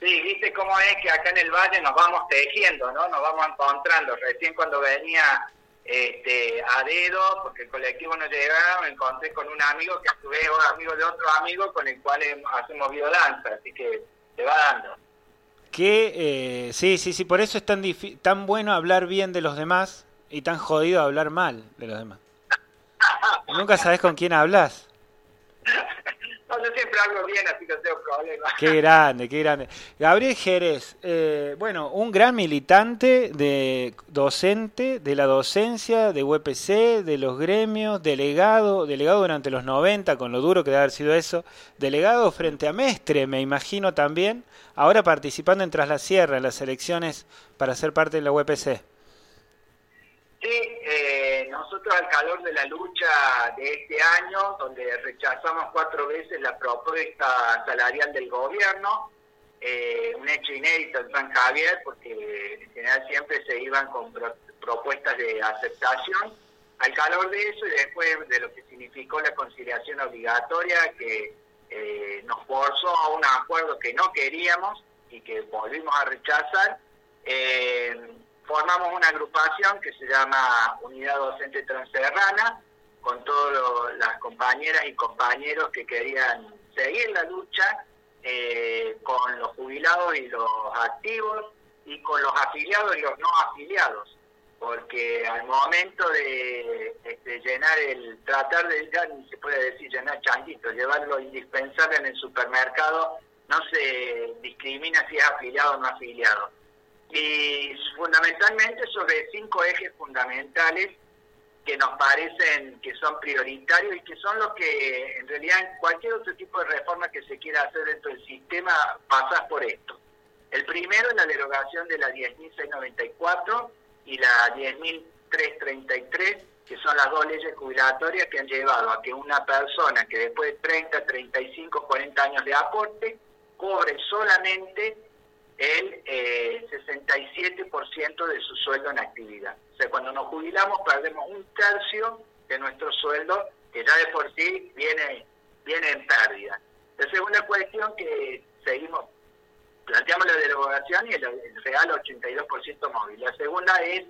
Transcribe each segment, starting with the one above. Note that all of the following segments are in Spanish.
Sí, viste cómo es que acá en el valle nos vamos tejiendo, ¿no? Nos vamos encontrando. Recién cuando venía este, a dedo, porque el colectivo no llegaba, me encontré con un amigo que a su vez amigo de otro amigo con el cual hacemos biodanza, así que te va dando. Que, eh, sí, sí, sí, por eso es tan, tan bueno hablar bien de los demás y tan jodido hablar mal de los demás. Nunca sabes con quién hablas. No, yo siempre hablo bien, así que no tengo problema. Qué grande, qué grande. Gabriel Jerez, eh, bueno, un gran militante, de docente, de la docencia, de UPC, de los gremios, delegado, delegado durante los 90, con lo duro que debe haber sido eso, delegado frente a Mestre, me imagino también, ahora participando en Tras la Sierra, en las elecciones para ser parte de la UPC. Sí, eh, nosotros al calor de la lucha de este año, donde rechazamos cuatro veces la propuesta salarial del gobierno, eh, un hecho inédito en San Javier, porque en general siempre se iban con propuestas de aceptación. Al calor de eso y después de lo que significó la conciliación obligatoria, que eh, nos forzó a un acuerdo que no queríamos y que volvimos a rechazar, eh, formamos una agrupación que se llama Unidad Docente Transerrana, con todas las compañeras y compañeros que querían seguir la lucha, eh, con los jubilados y los activos, y con los afiliados y los no afiliados, porque al momento de, este, llenar el, tratar de, ya ni se puede decir llenar changuitos, llevar lo indispensable en el supermercado, no se discrimina si es afiliado o no afiliado. Y fundamentalmente sobre cinco ejes fundamentales que nos parecen que son prioritarios y que son los que en realidad en cualquier otro tipo de reforma que se quiera hacer dentro del sistema pasa por esto. El primero es la derogación de la 10.694 y la 10.333, que son las dos leyes jubilatorias que han llevado a que una persona que después de 30, 35, 40 años de aporte cobre solamente el eh, 67% de su sueldo en actividad. O sea, cuando nos jubilamos perdemos un tercio de nuestro sueldo, que ya de por sí viene, viene en pérdida. La segunda cuestión que seguimos, planteamos la derogación y el, el real 82% móvil. La segunda es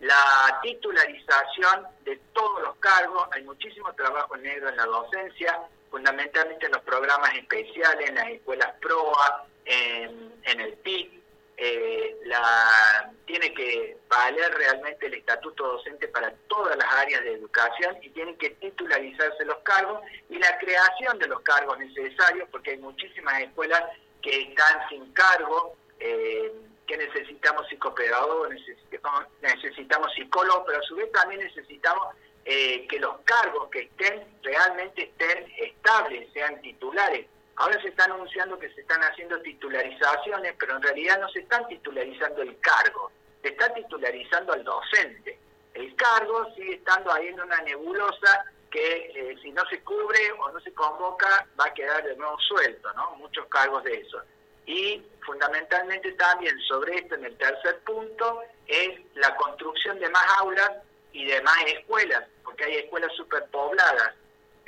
la titularización de todos los cargos. Hay muchísimo trabajo negro en la docencia, fundamentalmente en los programas especiales, en las escuelas PROA, en, el PIB, eh, la, tiene que valer realmente el estatuto docente para todas las áreas de educación y tienen que titularizarse los cargos y la creación de los cargos necesarios, porque hay muchísimas escuelas que están sin cargo, eh, que necesitamos psicopedagogos, necesitamos, necesitamos psicólogos, pero a su vez también necesitamos eh, que los cargos que estén realmente estén estables, sean titulares. Ahora se están anunciando que se están haciendo titularizaciones, pero en realidad no se están titularizando el cargo, se está titularizando al docente. El cargo sigue estando ahí en una nebulosa que eh, si no se cubre o no se convoca va a quedar de nuevo suelto, ¿no? Muchos cargos de eso. Y fundamentalmente también sobre esto, en el tercer punto, es la construcción de más aulas y de más escuelas, porque hay escuelas superpobladas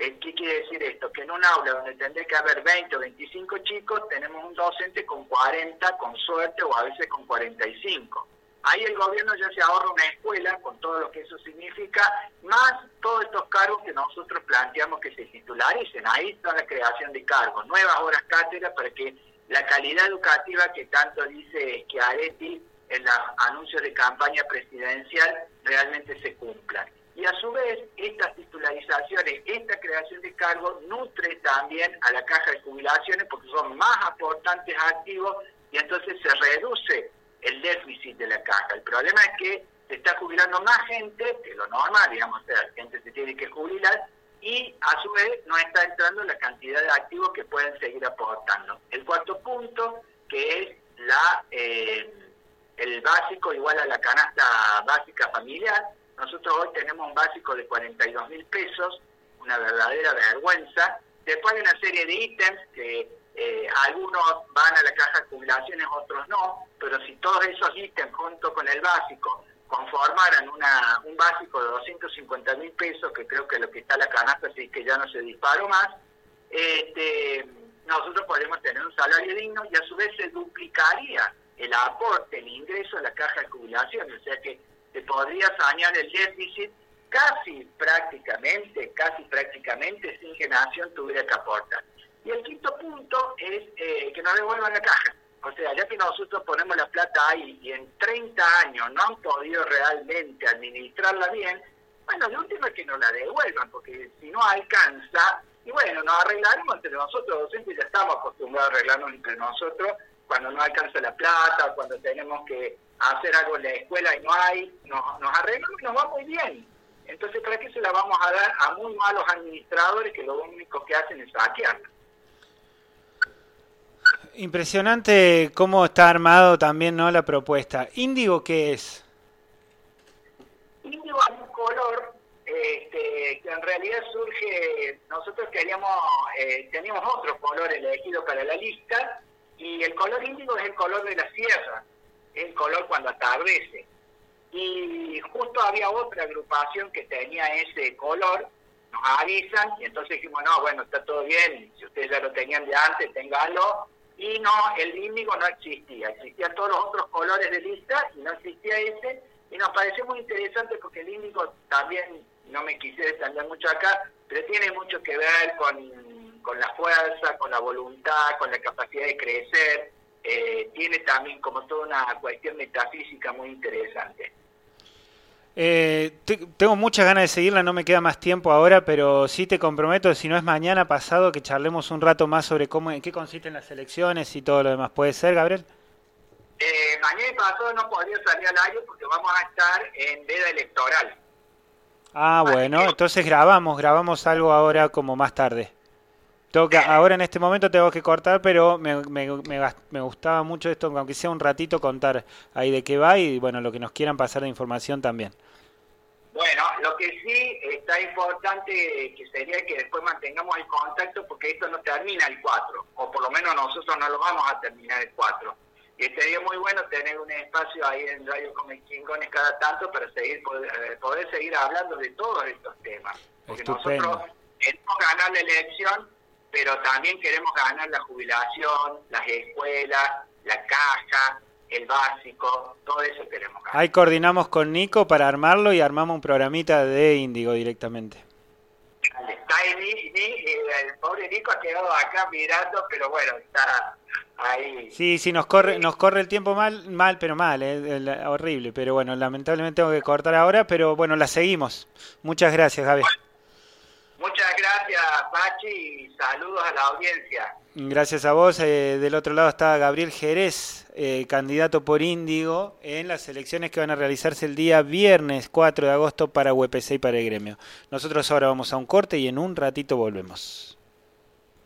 ¿Qué quiere decir esto? Que en un aula donde tendría que haber 20 o 25 chicos, tenemos un docente con 40, con suerte, o a veces con 45. Ahí el gobierno ya se ahorra una escuela, con todo lo que eso significa, más todos estos cargos que nosotros planteamos que se titularicen. Ahí está la creación de cargos, nuevas horas cátedras para que la calidad educativa que tanto dice Schiaretti en los anuncios de campaña presidencial realmente se cumpla y a su vez estas titularizaciones, esta creación de cargos nutre también a la caja de jubilaciones porque son más aportantes activos y entonces se reduce el déficit de la caja. El problema es que se está jubilando más gente, que lo normal, digamos, la gente se tiene que jubilar y a su vez no está entrando la cantidad de activos que pueden seguir aportando. El cuarto punto, que es la eh, el básico igual a la canasta básica familiar, nosotros hoy tenemos un básico de 42 mil pesos, una verdadera vergüenza. Después hay una serie de ítems que eh, algunos van a la caja de jubilaciones, otros no, pero si todos esos ítems junto con el básico conformaran una, un básico de 250 mil pesos, que creo que lo que está la canasta, así que ya no se disparó más, este, nosotros podemos tener un salario digno y a su vez se duplicaría el aporte, el ingreso a la caja de jubilación, o sea que se podría sanear el déficit casi prácticamente, casi prácticamente sin que Nación tuviera que aportar. Y el quinto punto es eh, que nos devuelvan la caja. O sea, ya que nosotros ponemos la plata ahí y en 30 años no han podido realmente administrarla bien, bueno, lo último es que nos la devuelvan, porque si no alcanza, y bueno, nos arreglaremos entre nosotros, docentes ya estamos acostumbrados a arreglarnos entre nosotros, cuando no alcanza la plata, cuando tenemos que hacer algo en la escuela y no hay, nos, nos arreglamos y nos va muy bien. Entonces, ¿para qué se la vamos a dar a muy malos administradores que lo único que hacen es saquearla? Impresionante cómo está armado también no la propuesta. ¿Índigo qué es? Índigo es un color este, que en realidad surge, nosotros queríamos, eh, teníamos otro color elegido para la lista, y el color índigo es el color de la sierra, es el color cuando atardece. Y justo había otra agrupación que tenía ese color, nos avisan, y entonces dijimos, no, bueno, está todo bien, si ustedes ya lo tenían de antes, ténganlo, y no, el índigo no existía, existían todos los otros colores de lista y no existía ese, y nos pareció muy interesante porque el índigo también, no me quise extender mucho acá, pero tiene mucho que ver con, con la fuerza, con la voluntad, con la capacidad de crecer, eh, tiene también como toda una cuestión metafísica muy interesante. Eh, tengo muchas ganas de seguirla, no me queda más tiempo ahora, pero sí te comprometo, si no es mañana pasado, que charlemos un rato más sobre cómo, en qué consisten las elecciones y todo lo demás. ¿Puede ser, Gabriel? Eh, mañana y pasado no podría salir al aire porque vamos a estar en veda electoral. Ah, bueno, entonces grabamos, grabamos algo ahora como más tarde. Que, ahora en este momento tengo que cortar, pero me, me, me, gustaba mucho esto, aunque sea un ratito, contar ahí de qué va y bueno, lo que nos quieran pasar de información también. Bueno, lo que sí está importante que sería que después mantengamos el contacto porque esto no termina el 4, o por lo menos nosotros no lo vamos a terminar el 4. Y sería muy bueno tener un espacio ahí en Radio Come Chingones cada tanto para seguir poder, poder, seguir hablando de todos estos temas. Porque nosotros queremos ganar la elección, pero también queremos ganar la jubilación, las escuelas, la caja, el básico, todo eso queremos Ahí coordinamos con Nico para armarlo y armamos un programita de Índigo directamente. Está ahí, el pobre Nico ha quedado acá mirando, pero bueno, está ahí. Sí, sí, nos corre, nos corre el tiempo mal, mal, pero mal, eh, horrible. Pero bueno, lamentablemente tengo que cortar ahora, pero bueno, la seguimos. Muchas gracias, Gaby. Muchas gracias, Pachi, y saludos a la audiencia. Gracias a vos. Eh, del otro lado está Gabriel Jerez, eh, candidato por Índigo en las elecciones que van a realizarse el día viernes 4 de agosto para UPC y para el gremio. Nosotros ahora vamos a un corte y en un ratito volvemos.